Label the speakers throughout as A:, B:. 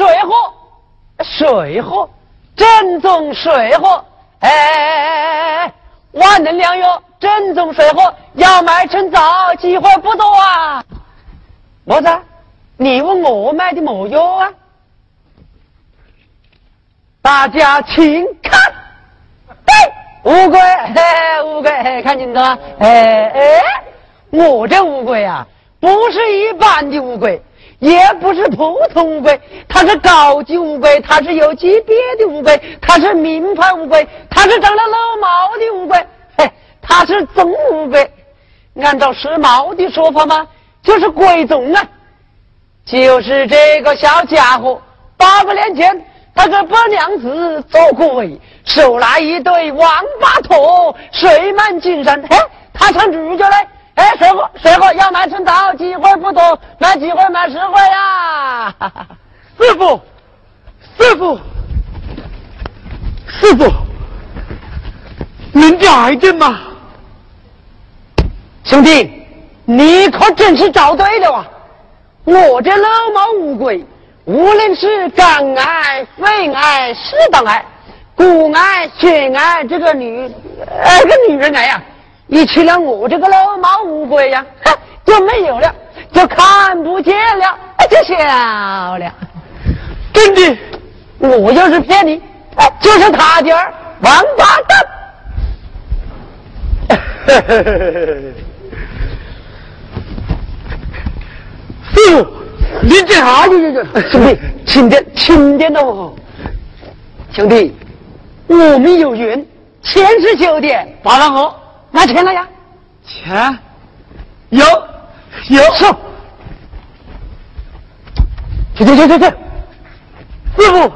A: 水货，水货，正宗水货。哎哎哎哎哎，万能良药，正宗水货，要买趁早，机会不多啊。么子？你问我卖的么药啊？大家请看，哎，乌龟，嘿乌龟，嘿看清楚了？哎哎，我这乌龟啊，不是一般的乌龟，也不是普通乌龟，它是高级乌龟，它是有级别的乌龟，它是名牌乌龟，它是长了老毛的乌龟，嘿，它是棕乌龟。按照时髦的说法嘛，就是贵重啊。就是这个小家伙，八百年前。他给伯娘子做过位，收来一对王八驼，水满金山。嘿，他唱主角嘞！哎，水货，水货要买春桃，机会不多，买机会买实惠呀！
B: 师傅，师傅，师傅，能假一点吗？
A: 兄弟，你可真是找对了啊！我这老毛乌龟。无论是肝癌、肺癌、食道癌、骨癌、血癌，这个女，呃，个女人癌呀，一吃了我这个老毛乌龟呀，就没有了，就看不见了，就小了。
B: 真的，
A: 我要是骗你，就是他点儿王八
B: 蛋。师傅。你这啥子？
A: 兄弟，轻点，轻点哦！兄弟，我们有缘，前世修的，
B: 巴上河
A: 拿钱了呀？
B: 钱有有，
A: 去去去去去！
B: 师傅，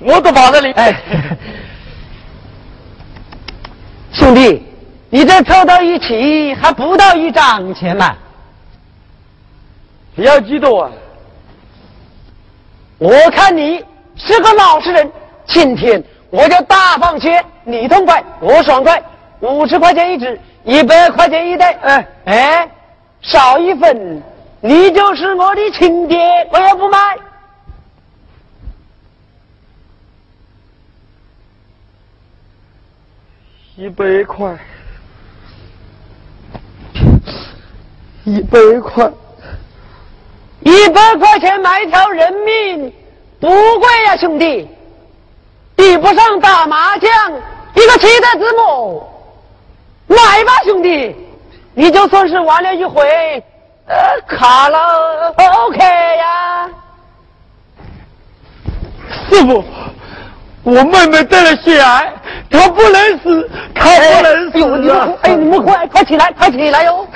B: 我都放这里。
A: 哎，兄弟，你这凑到一起还不到一张钱吗？
B: 要激动啊？
A: 我看你是个老实人，今天我就大方些，你痛快，我爽快，五十块钱一支，一百块钱一袋。哎哎，少一分，你就是我的亲爹，我也不卖。
B: 一百块，一百块。
A: 一百块钱买一条人命不贵呀，兄弟，比不上打麻将一个七的字母。买吧，兄弟，你就算是玩了一回，呃，卡了，OK 呀。
B: 师傅，我妹妹得了血癌，她不能死，她不能死
A: 啊！哎，你们快快起来，快起来哟！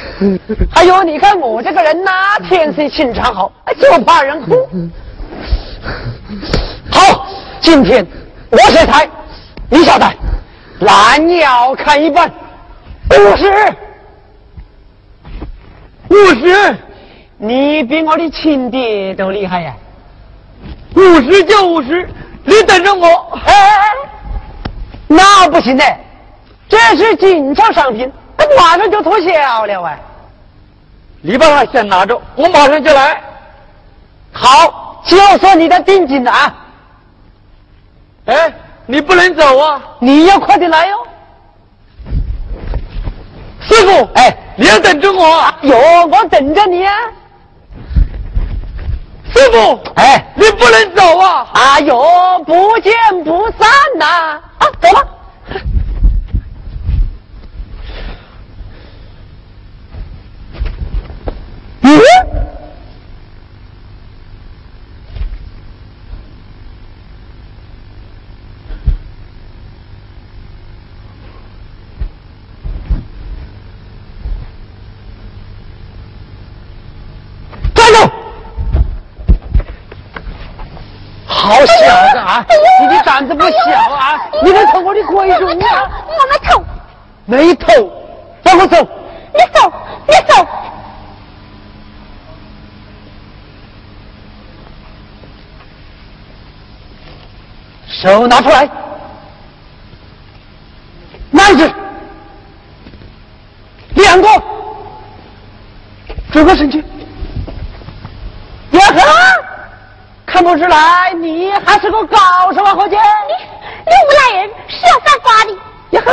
A: 还有，你看我这个人呐，天生心肠好，就怕人哭。好，今天我先抬，你晓得，蓝鸟看一半，五十，
B: 五十，
A: 你比我的亲爹都厉害呀！
B: 五十就五十，你等着我。
A: 那不行的，这是紧俏商品，马上就脱销了啊！
B: 你把它先拿着，我马上就来。
A: 好，就算你的定金了啊！
B: 哎，你不能走啊！
A: 你要快点来哟！
B: 师傅，
A: 哎，
B: 你要等着我。
A: 有，我等着你啊！
B: 师傅，
A: 哎，
B: 你不能走啊！
A: 哎呦，不见不散呐！啊，走吧。嗯。好小子你的胆子不小啊！你能偷我的龟肉啊？
C: 我没偷，
A: 没偷，让我走。
C: 你走，你走。
A: 手拿出来，拿一只，两个，转过身去，呀呵。看不出来，你还是个高手啊，伙计。
C: 你你无赖人是要犯法的。
A: 呀呵，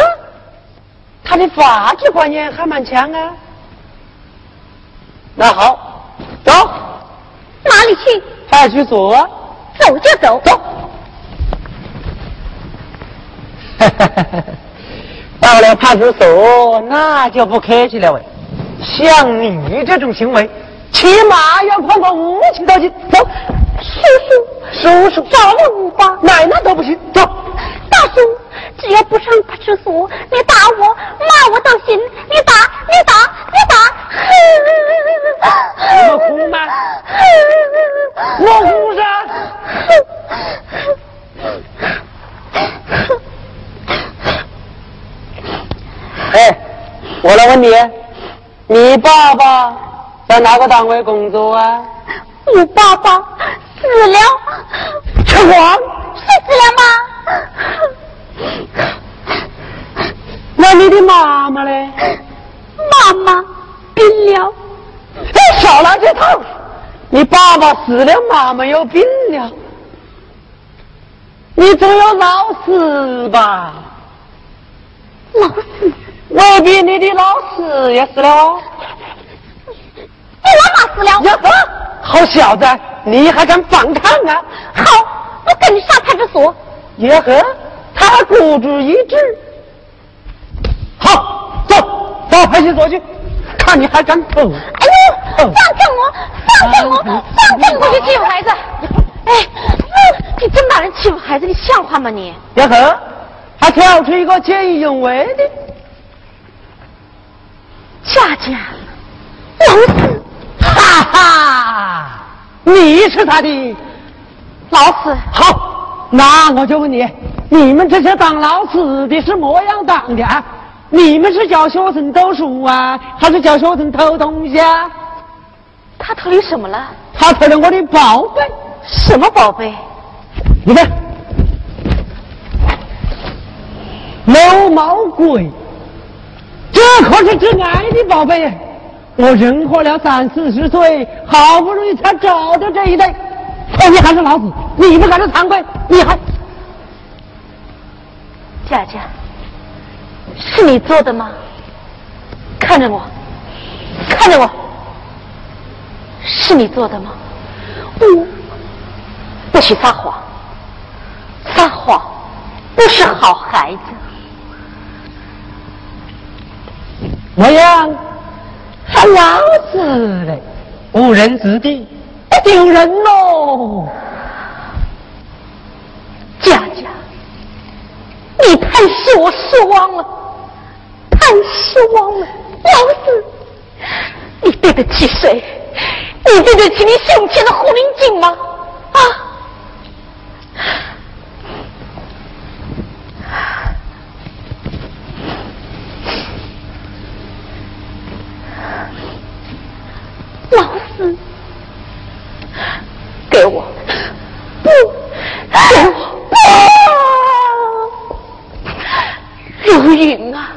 A: 他的法治观念还蛮强啊。那好，走。
C: 哪里去？
A: 派出所。
C: 走就走。
A: 走。到了派出所，那就不客气了喂。像你这种行为，起码要判个无期徒刑。走，
C: 叔
A: 叔，叔叔，
C: 找我五八，
A: 奶奶都不行。走，
C: 大叔，只要不上派出所，你打我、骂我都行。你打，你打，你
A: 打。我哭吗？我哭噻。哎，我来问你，你爸爸在哪个单位工作啊？
C: 我爸爸死了。
A: 扯谎！
C: 是死了
A: 吗？那你的妈妈呢？
C: 妈妈病了。
A: 你少来这套！你爸爸死了，妈妈又病了，你总有老死吧？
C: 老死？
A: 未必你的老死也死了。
C: 你老妈死了？
A: 呀呵，好小子，你还敢反抗啊？
C: 好，我跟你上派出所。
A: 也和，他孤注一掷。好，走到派出所去，看你还敢偷。哎
C: 呦，放开我，放开我，放开我！
D: 你欺负孩子？哎，你这么大人欺负孩子，你像话吗你？
A: 也呵，还跳出一个见义勇为的。
C: 佳佳！
A: 哈哈，你是他的
D: 老师。
A: 好，那我就问你，你们这些当老师的是么样当的啊？你们是教学生读书啊，还是教学生偷东西啊？
D: 他偷你什么了？
A: 他偷了我的宝贝。
D: 什么宝贝？
A: 你看，楼毛鬼。这可是挚爱的宝贝，我人活了三四十岁，好不容易才找到这一对，可你还是老子，你不感到惭愧？你还，
D: 佳佳，是你做的吗？看着我，看着我，是你做的吗？不，不许撒谎，撒谎不是好孩子。
A: 模样还老子嘞，误人子弟，丢人喽！
D: 佳佳，你太使我失望了，太失望了！老子，你对得起谁？你对得起你胸前的护林镜吗？啊！老四，给我，不，给我，不！刘云啊，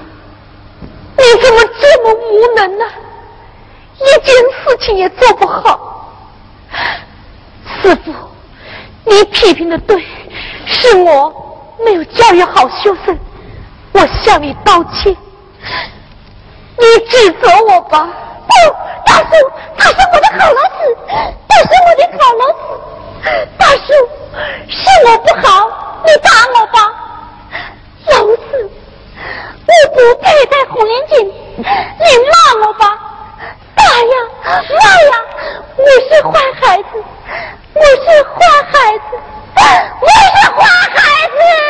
D: 你怎么这么无能呢？一件事情也做不好。师傅，你批评的对，是我没有教育好学生，我向你道歉。你指责我吧。不，大叔，他是我的好老师，他是我的好老师。大叔，是我不好，你打我吧。老师，我不配戴红领巾，你骂我吧。打呀，骂呀，我是坏孩子，我是坏孩子，我是坏孩子。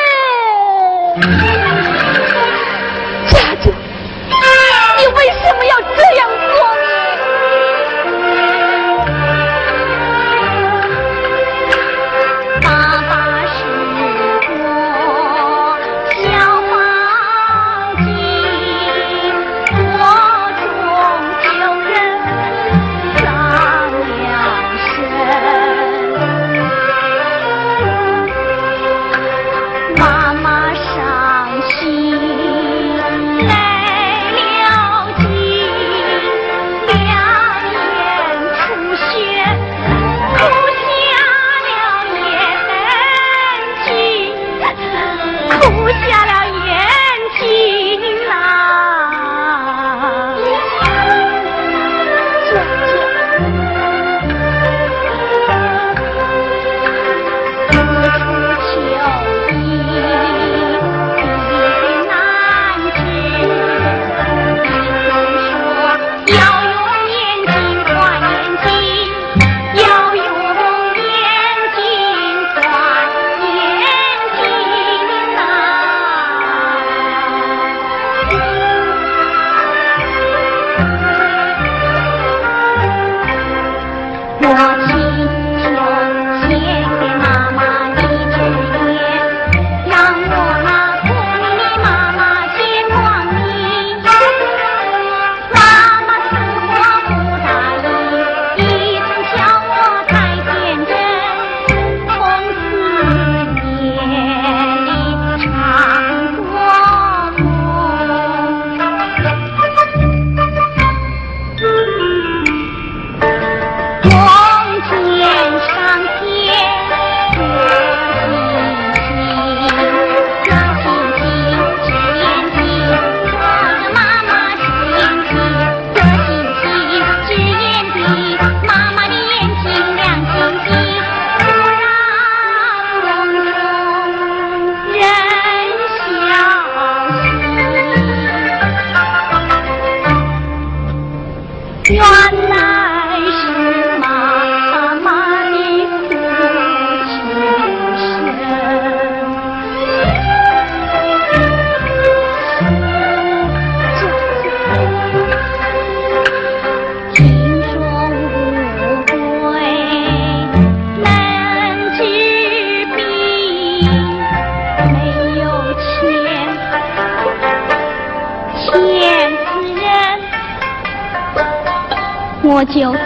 D: 我就偷，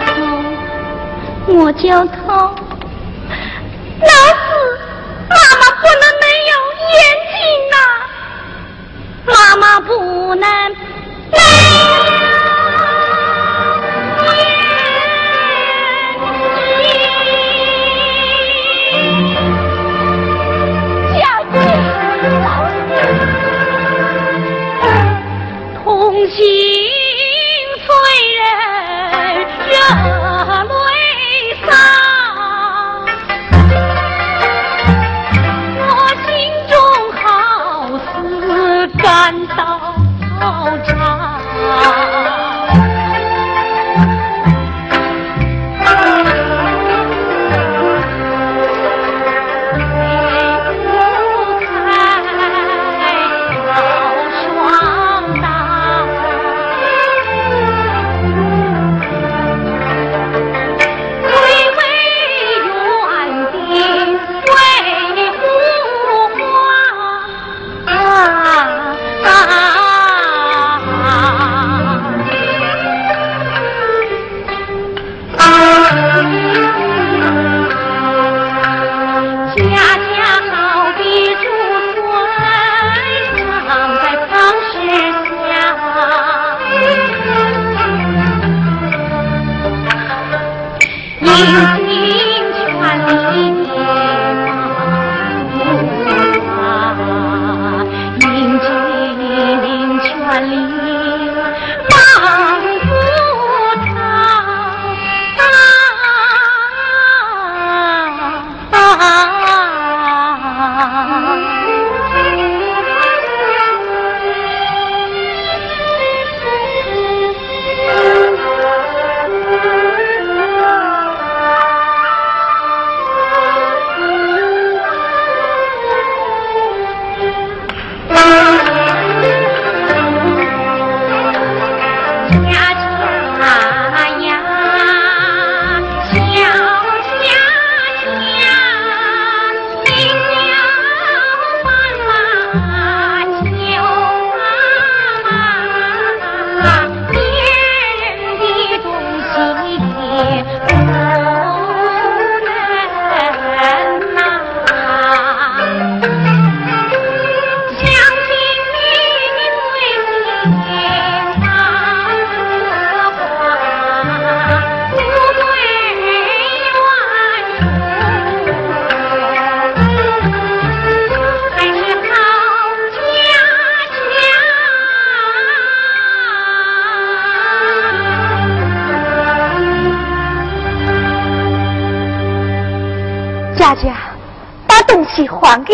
D: 我就偷。老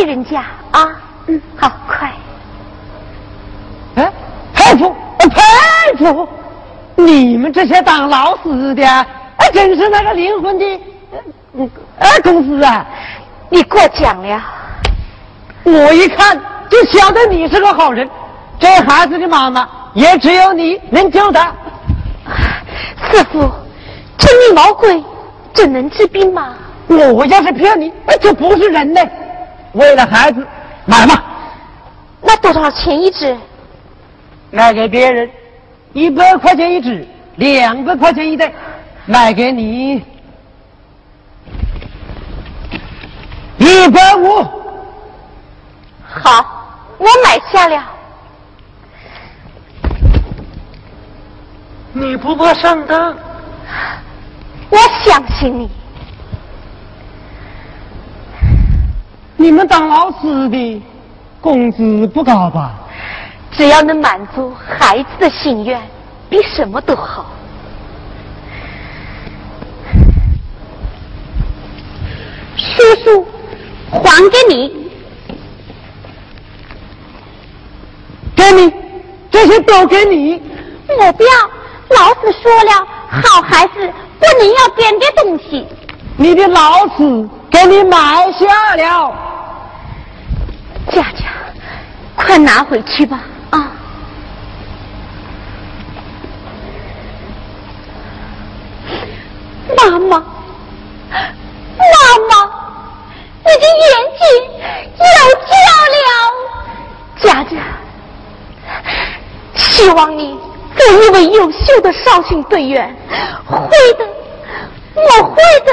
D: 人家啊！嗯，好快。
A: 哎，佩服，佩服！你们这些当老师的，哎真是那个灵魂的，嗯，二公司啊！
E: 你过奖了。
A: 我一看就晓得你是个好人。这孩子的妈妈也只有你能救他。
E: 师傅，这女毛鬼真能治病吗？
A: 我要是骗你，那就不是人嘞。为了孩子，买嘛？
E: 那多少钱一只？
A: 卖给别人一百块钱一只，两百块钱一袋，卖给你一百五。
E: 好，我买下了。
A: 你不怕上当？
E: 我相信你。
A: 你们当老师的工资不高吧？
E: 只要能满足孩子的心愿，比什么都好。
D: 叔叔，还给你，
A: 给你，这些都给你。
D: 我不要，老子说了，好孩子不能要别人的东西。
A: 你的老师给你买下了。
E: 佳佳，快拿回去吧！啊，
D: 妈妈，妈妈，你的眼睛有救了！
E: 佳佳，希望你
D: 做一位优秀的少先队员，会的，我会的，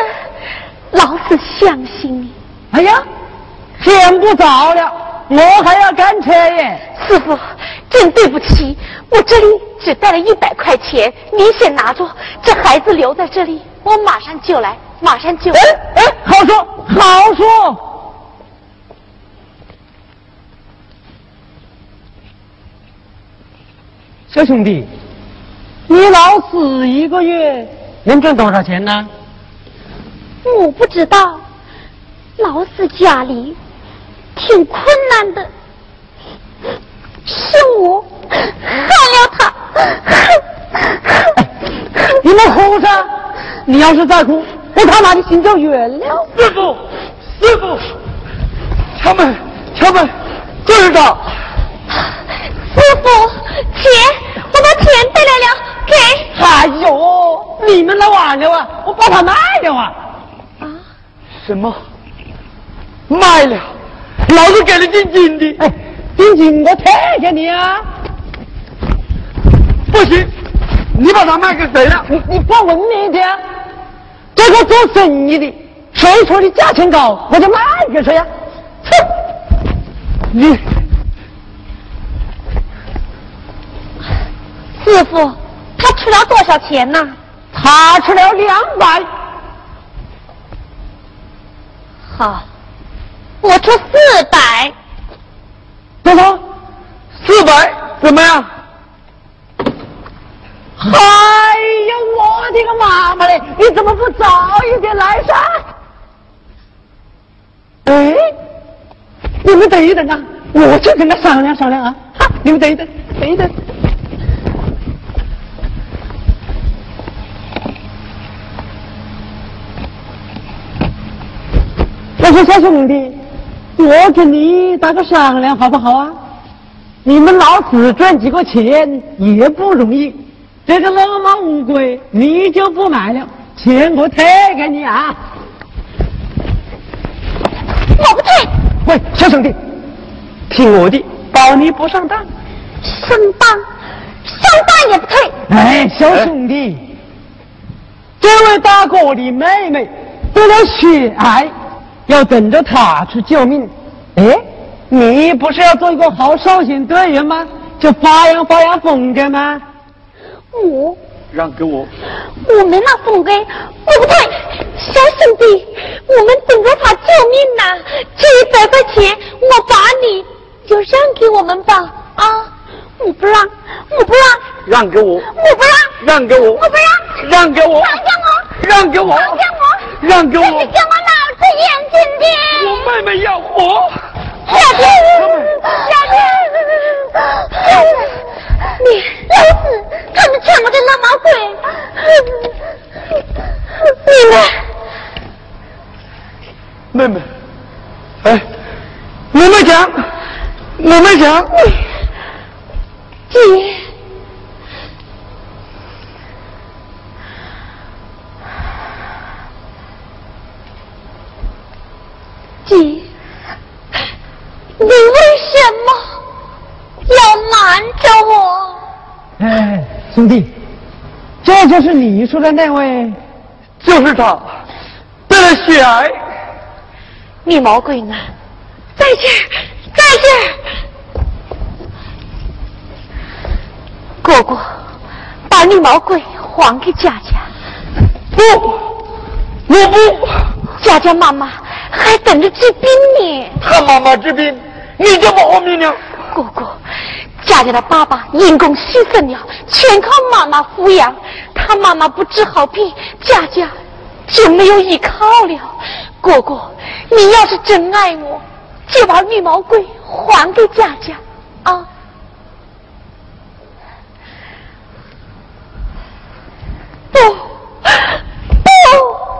D: 老子相信你。
A: 哎呀，天不早了，我还要赶车耶。
D: 师傅，真对不起，我这里只带了一百块钱，你先拿着，这孩子留在这里，我马上就来，马上就来。
A: 哎哎，好说好说。小兄弟，你老死一个月能挣多少钱呢？
C: 我不知道，老死家里挺困难的，是我害了他。
A: 你们哭啥？你要是再哭，我他妈的心就远了。
B: 师傅，师傅，敲门，敲门，就是他。
C: 师傅，钱，我把钱带来了，给。
A: 哎呦，你们来晚了啊！我把它卖了啊！
C: 啊？
B: 什么？卖了？老子给了定金的。
A: 哎，定金我退给你啊！
B: 不行，你把它卖给谁了？
A: 你你放文明一点，这个做生意的，谁说的价钱高，我就卖给谁呀？哼！
B: 你。
C: 师傅，他出了多少钱呢？
A: 他出了两百。
C: 好，我出四百。
B: 多少？四百？怎么样？
A: 哎呀，我的个妈妈嘞！你怎么不早一点来噻？哎，你们等一等啊，我去跟他商量商量啊！哈，你们等一等，等一等。我说小兄弟，我跟你打个商量好不好啊？你们老子赚几个钱也不容易，这个老马乌龟你就不买了，钱我退给你啊！
C: 我不退。
A: 喂，小兄弟，听我的，保你不上当。
C: 上当，上当也不退。
A: 哎，小兄弟，这位大哥的妹妹得了血癌。要等着他去救命，哎，你不是要做一个好少先队员吗？就发扬发扬风格吗？
C: 我？
B: 让给我，
C: 我没那风格，我不对，小兄弟，我们等着他救命呢。这一百块钱，我把你就让给我们吧，啊，我不让，我不让，
B: 让给我，
C: 我不让，
B: 让给我，
C: 我不让，
B: 让给我，
C: 让给我，
B: 让给我，
C: 让给我，
B: 让给我，
C: 这是给我
B: 妹妹要活。
C: 小天，小天，你老子他们抢我的那么贵，你们，
B: 妹妹，哎，我没讲，我没讲，
C: 姐。姐，你为什么要瞒着我？
A: 哎，兄弟，这就是你说的那位，
B: 就是他，得了血癌。
D: 绿毛鬼呢？
C: 在这儿，在这儿。
D: 哥哥，把绿毛鬼还给佳佳。
B: 不，我不。
D: 佳佳妈妈。还等着治病呢。
B: 他妈妈治病，你就不活命了。
D: 哥哥，佳佳的爸爸因公牺牲了，全靠妈妈抚养。他妈妈不治好病，佳佳就没有依靠了。哥哥，你要是真爱我，就把绿毛龟还给佳佳啊！不，不，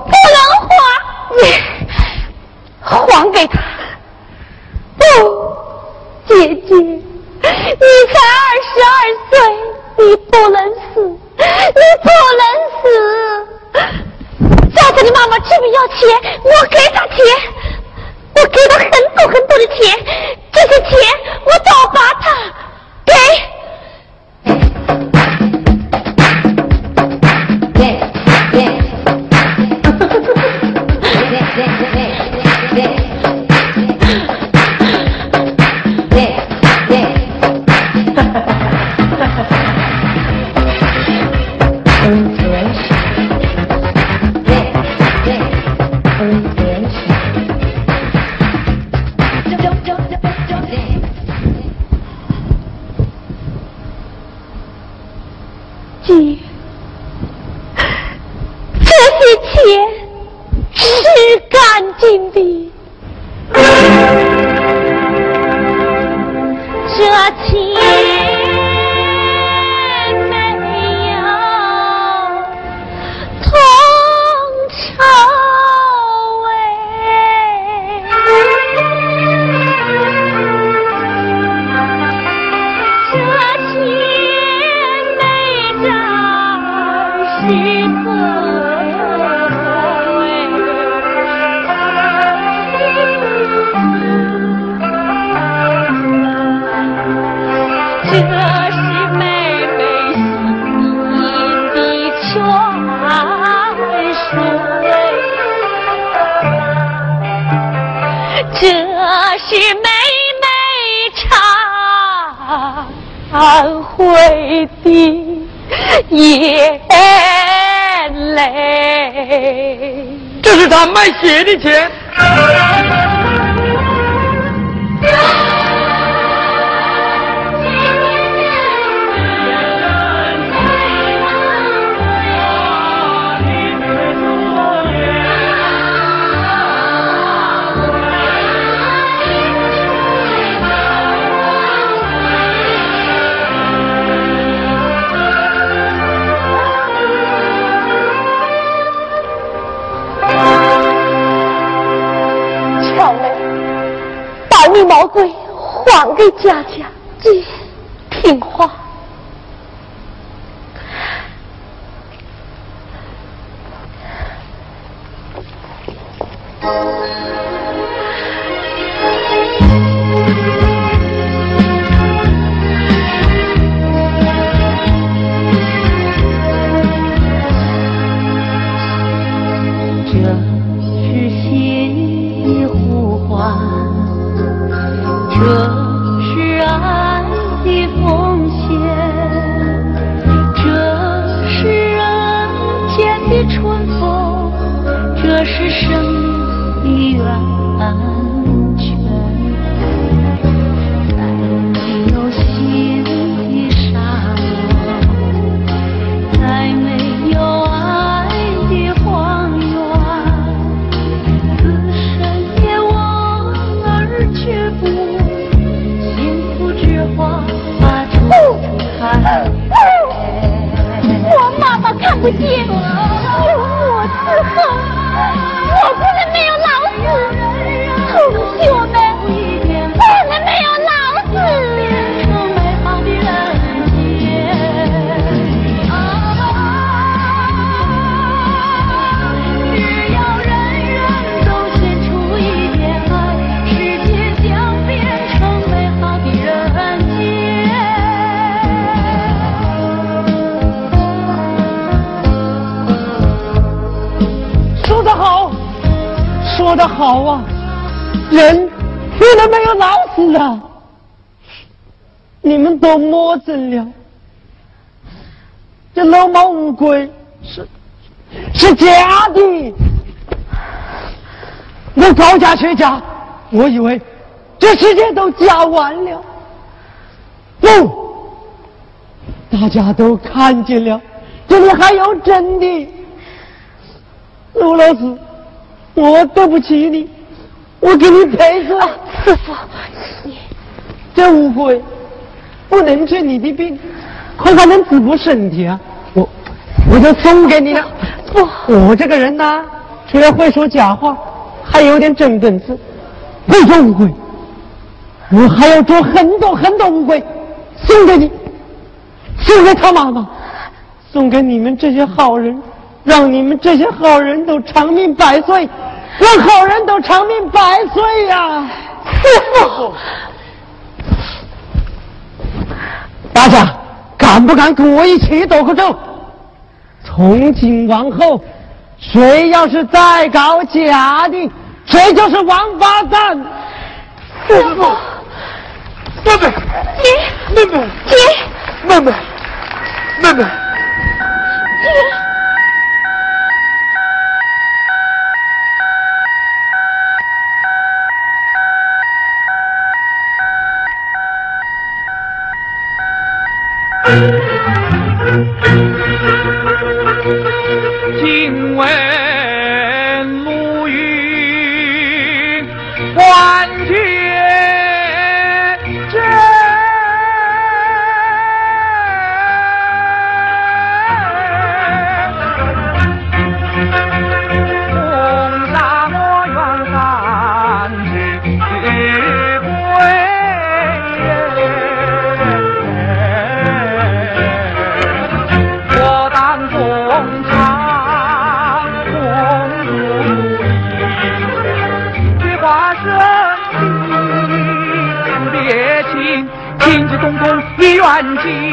D: 不能还！还给他！不，姐姐，你才二十二岁，你不能死，你不能死！佳佳的妈妈这么要钱，我给她钱，我给她很多很多的钱，这些钱我都把它给佳佳，这
A: 老毛乌龟是是假的。我高价学家，我以为这世界都假完了，不，大家都看见了，这里还有真的，陆老师。我对不起你，我给你赔罪。
D: 师傅，你
A: 这乌龟不能治你的病，恐怕能滋补身体啊！我我就送给你了。
D: 不，
A: 我这个人呢，除了会说假话，还有点真本事，会做乌龟。我还要做很多很多乌龟，送给你，送给他妈妈，送给你们这些好人，让你们这些好人都长命百岁。让好人都长命百岁呀！
D: 师傅，
A: 大家敢不敢跟我一起躲个咒？从今往后，谁要是再搞假的，谁就是王八蛋！
D: 师傅，
B: 妹妹，
D: 姐，
B: 妹妹，
D: 姐，
B: 妹妹，妹妹，
D: 姐。
B: 人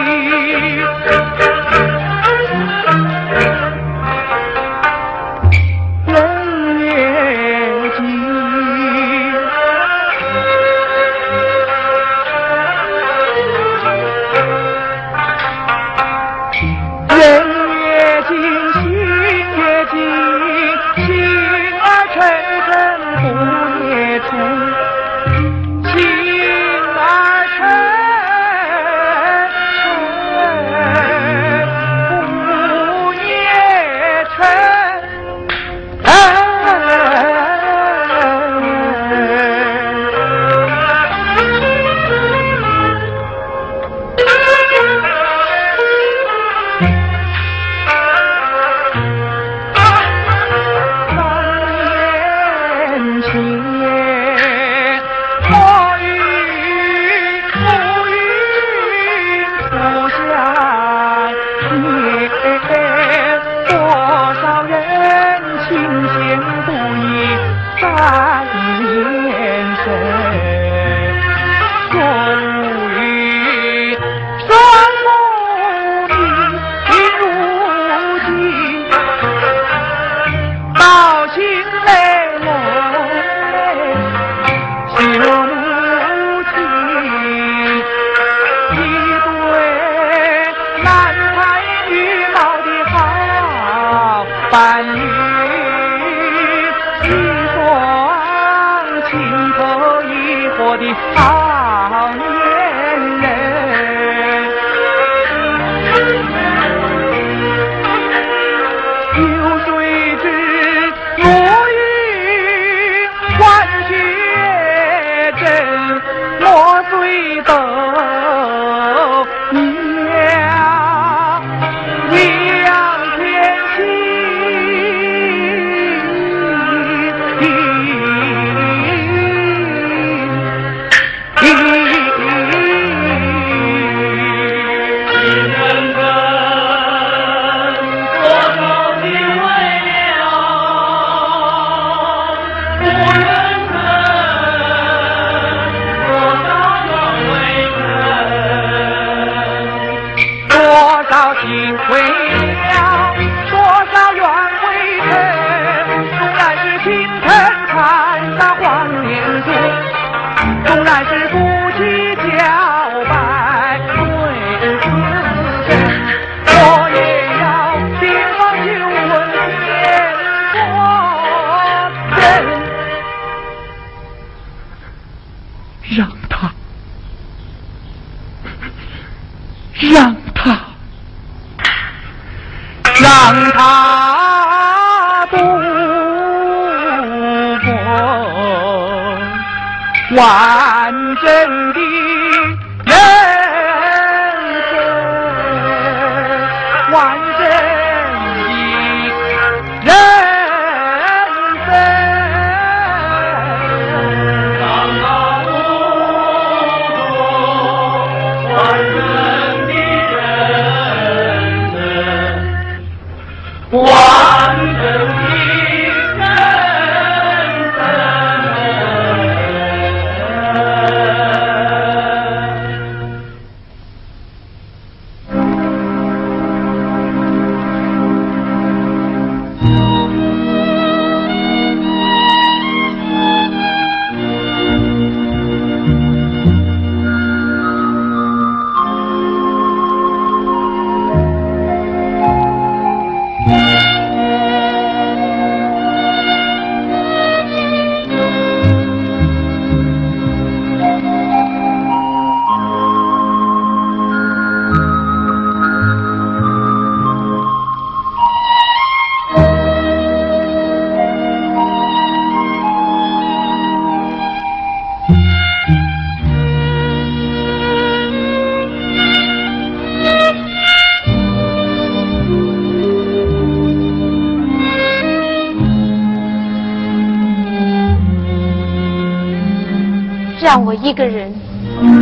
D: 让我一个人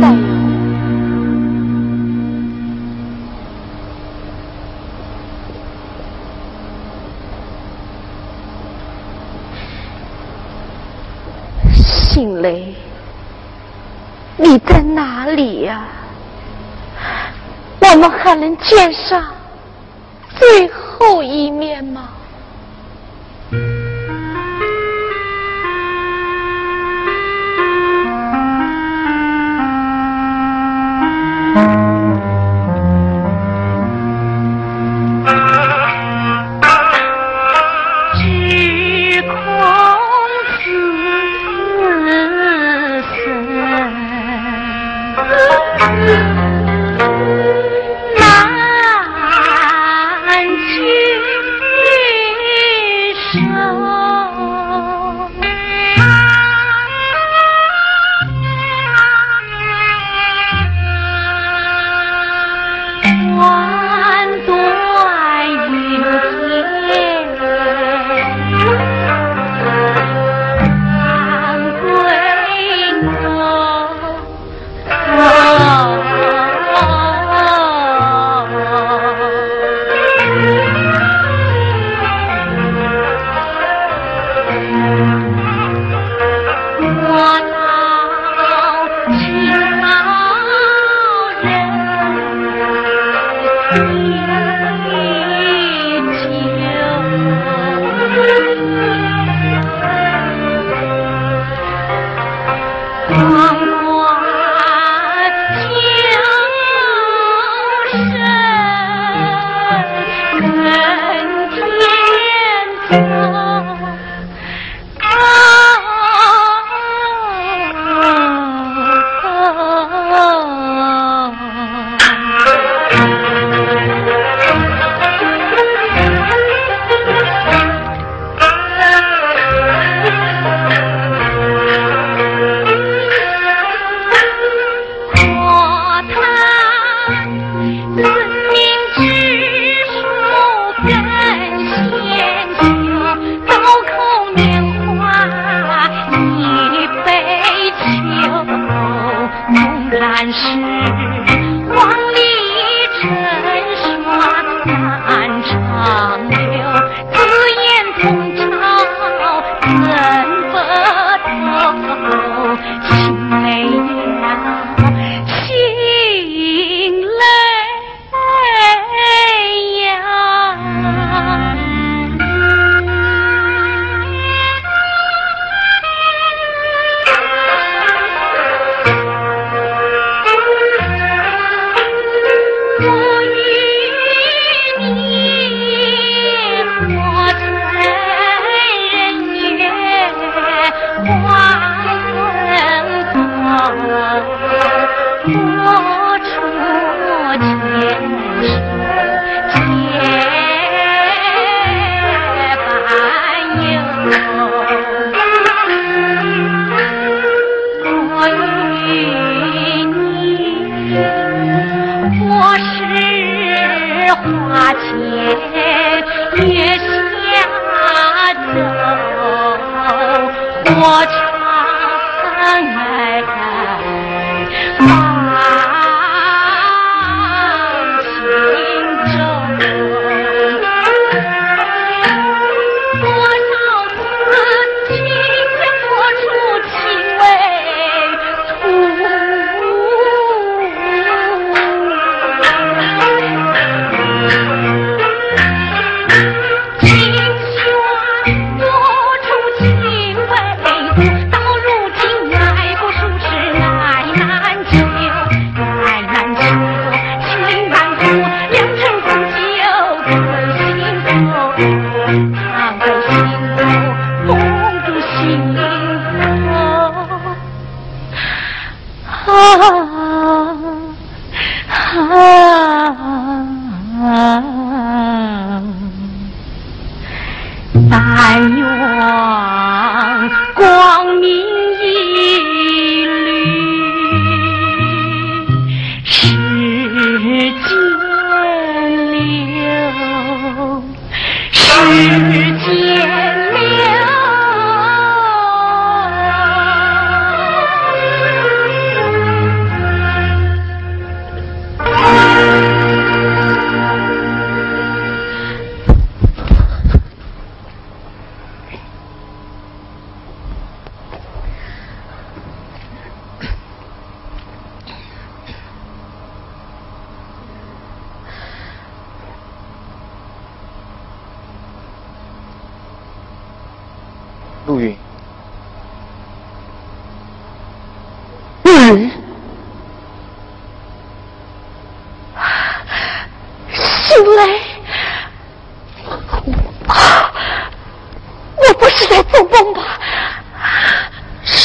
D: 带有心雷，你在哪里呀？我们还能见上最后一面吗？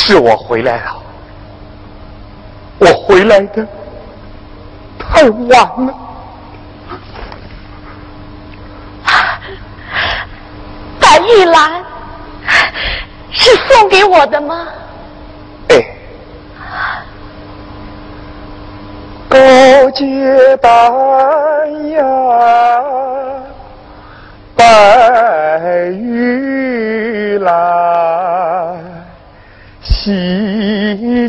D: 是
F: 我回来了，我回来的太晚了。
D: 白玉兰是送给我的吗？
F: 哎，高阶丹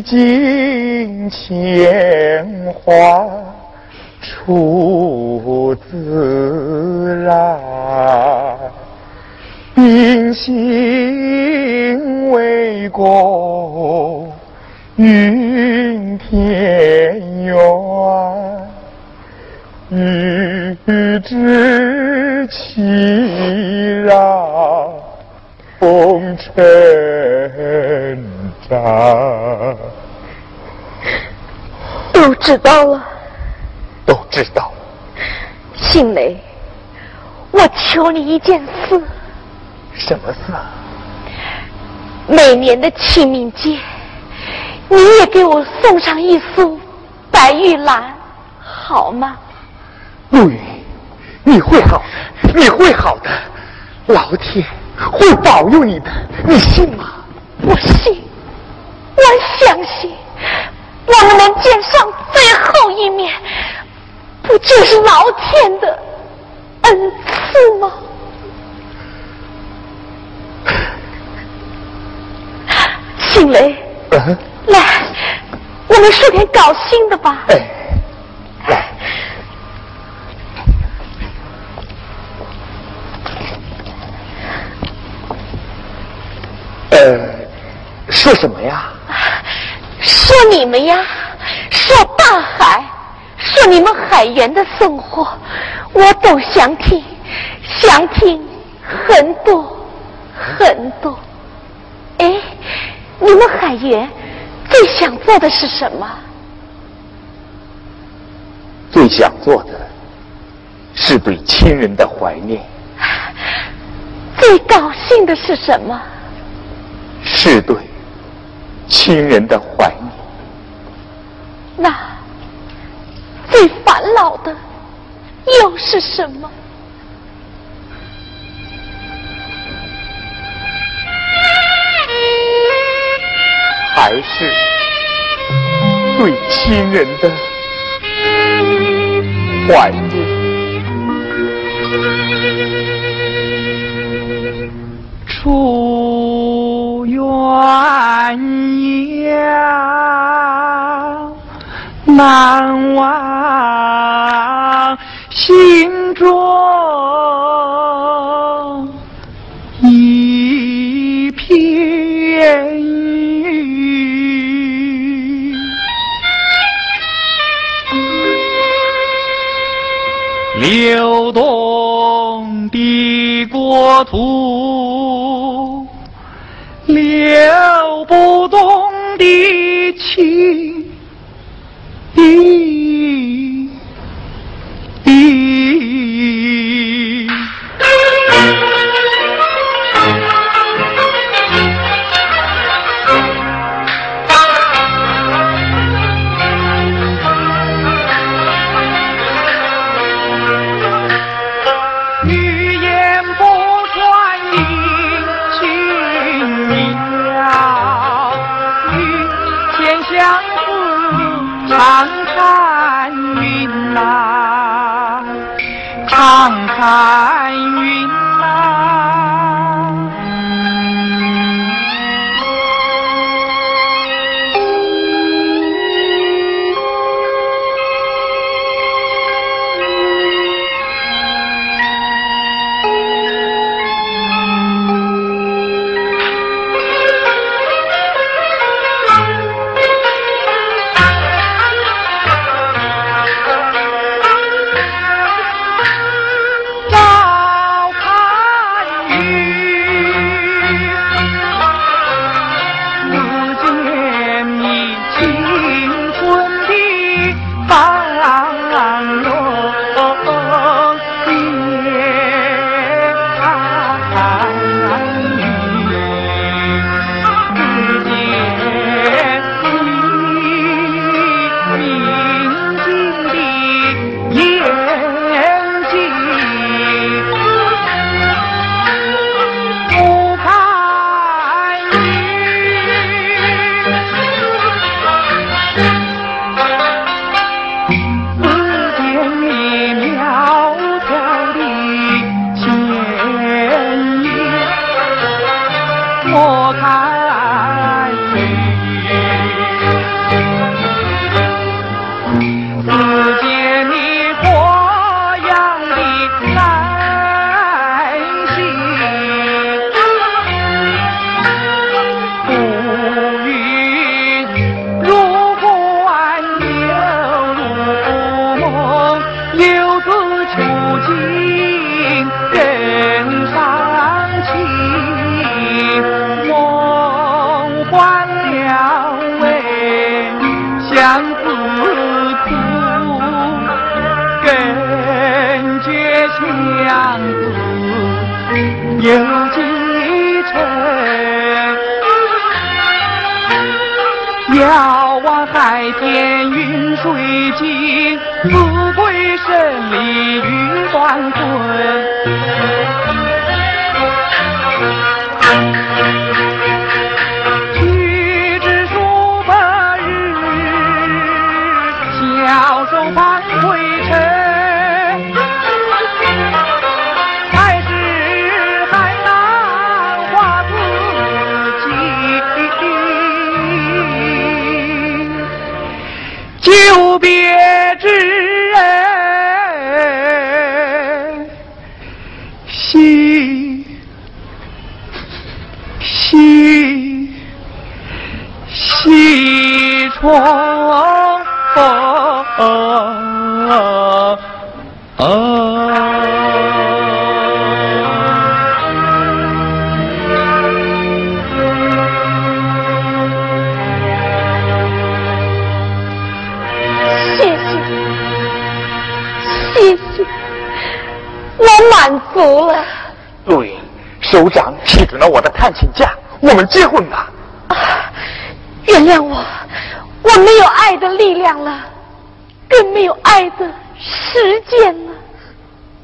F: 尽铅华出自然。冰心为国，云天远，玉质气让风尘战。
D: 都知道了，
F: 都知道。
D: 杏梅，我求你一件事。
F: 什么事啊？
D: 每年的清明节，你也给我送上一束白玉兰，好吗？
F: 陆云，你会好的，你会好的，老天会保佑你的，你信吗？
D: 我信，我相信，我们能见上最后一面，不就是老天的恩赐吗？心雷，来，我们说点高兴的吧。
F: 哎，来，呃，说什么呀？
D: 说你们呀，说大海，说你们海员的生活，我都想听，想听很多很多。哎。你们海员最想做的是什么？
F: 最想做的是对亲人的怀念。
D: 最高兴的是什么？
F: 是对亲人的怀念。
D: 那最烦恼的又是什么？
F: 还是对亲人的怀念。
B: 出鸳鸯难忘心中一片云。流动的国土，流不动的情。Sim! 我看。我们结婚吧。
D: 啊，原谅我，我没有爱的力量了，更没有爱的时间了。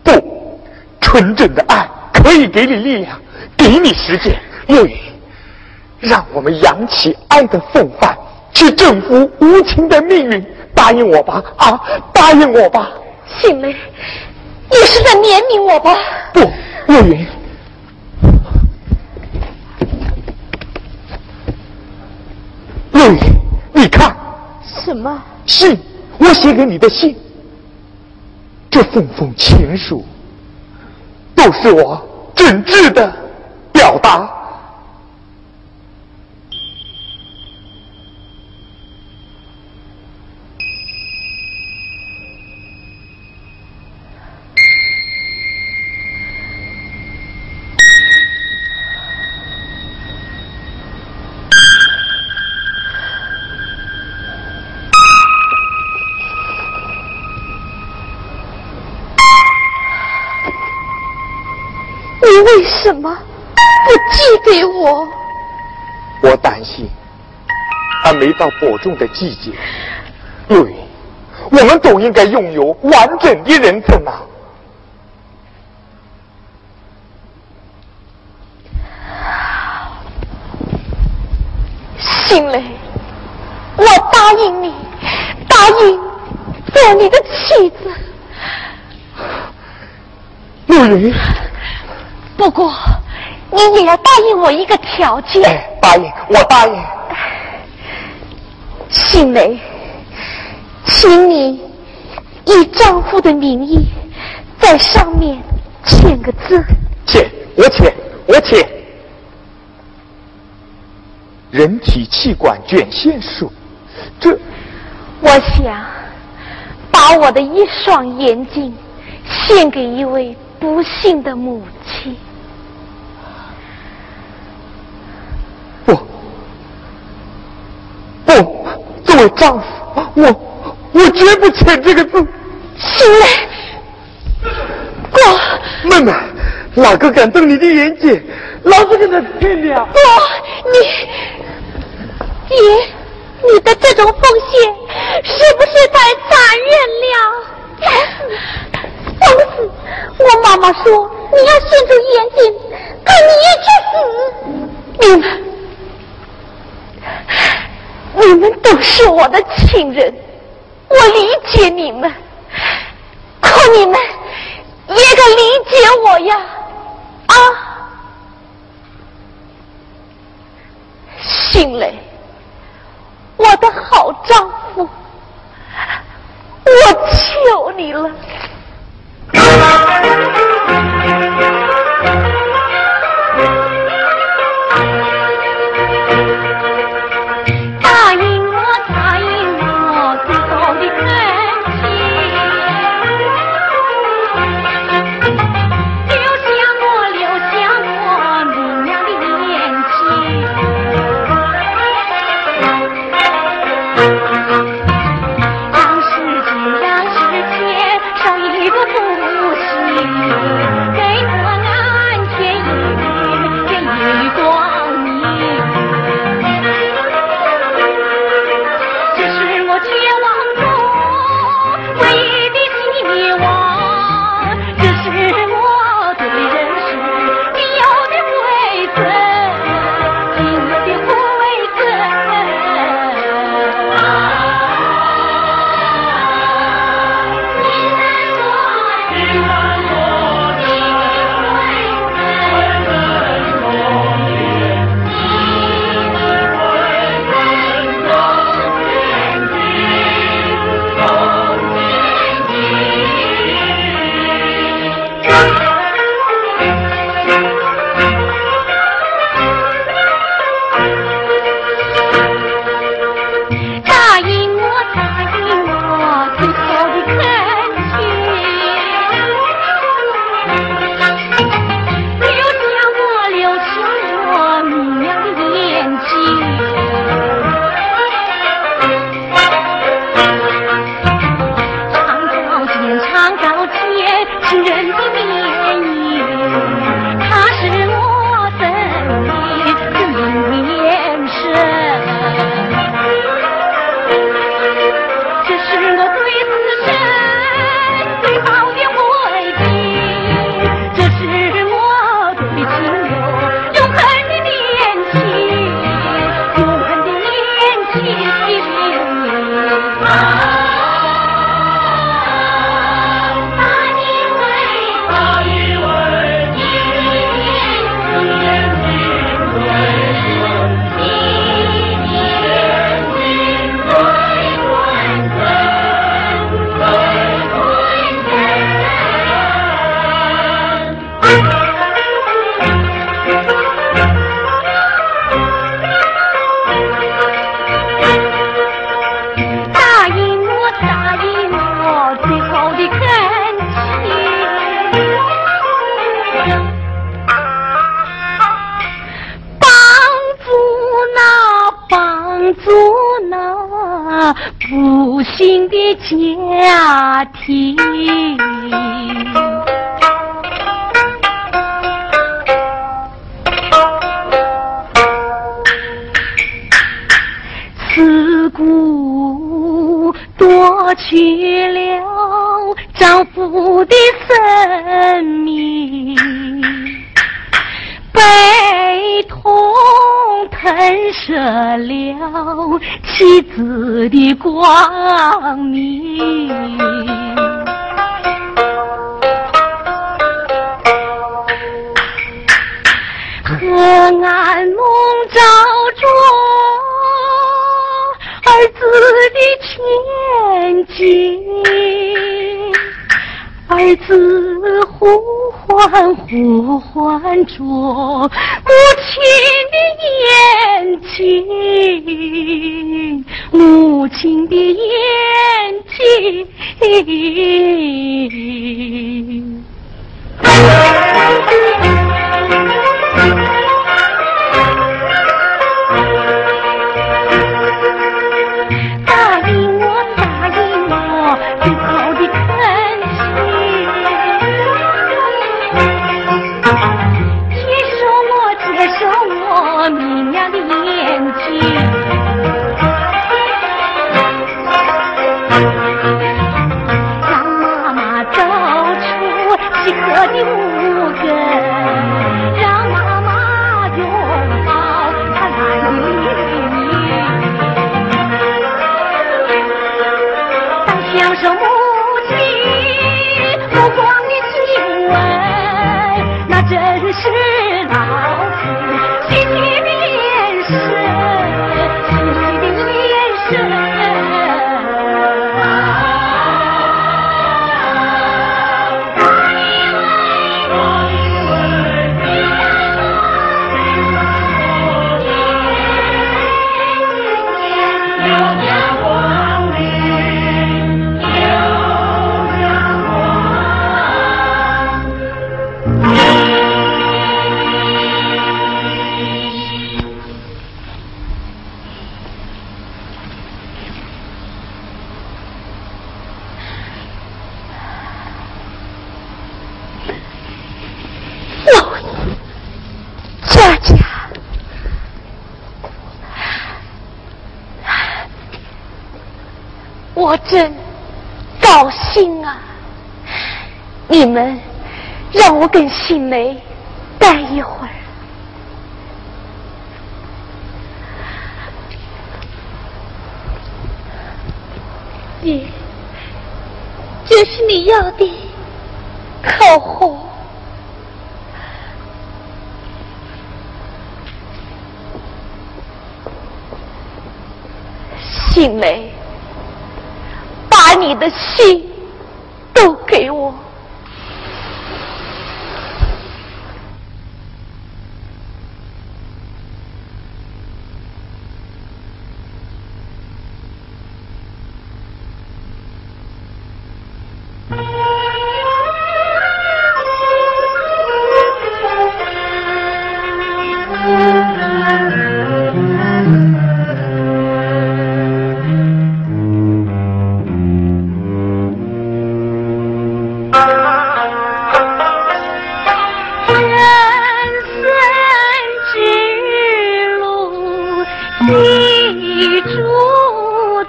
B: 不，纯正的爱可以给你力量，给你时间。陆云，让我们扬起爱的风帆，去征服无情的命运。答应我吧，啊，答应我吧。
D: 心梅。你是在怜悯我吧？
B: 不，若云。若云，你看。
D: 什么？
B: 信，我写给你的信。这封封情书，都是我真挚的表达。
D: 什么不寄给我？
B: 我担心还没到播种的季节。对，我们都应该拥有完整的人生啊！
D: 心雷，我答应你，答应做你的妻子。
B: 陆云。
D: 不过，你也要答应我一个条件。
B: 哎答应，我答应。
D: 新梅，请你以丈夫的名义在上面签个字。
B: 签，我签，我签。人体器官捐献书，这，
D: 我想把我的一双眼睛献给一位不幸的母亲。
B: 作为丈夫，我我绝不签这个字。
D: 心梅，哥，
B: 妹妹，哪个敢动你的眼睛？老子跟他拼了。
D: 哥，你你你的这种奉献是不是太残忍了？放肆！我妈妈说你要献出眼睛，可你也去死。你们。你们都是我的亲人，我理解你们，可你们也该理解我呀！啊，心磊，我的好丈夫，我求你了。做那不幸的家庭。自古夺去了丈夫的生命。悲痛喷射了妻子的光明，黑暗笼罩着儿子的前景，儿子呼欢呼唤着母亲的眼睛，母亲的眼睛。当享受母亲目光的亲吻，那真是老子细
G: 新梅，把你的心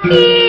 D: 注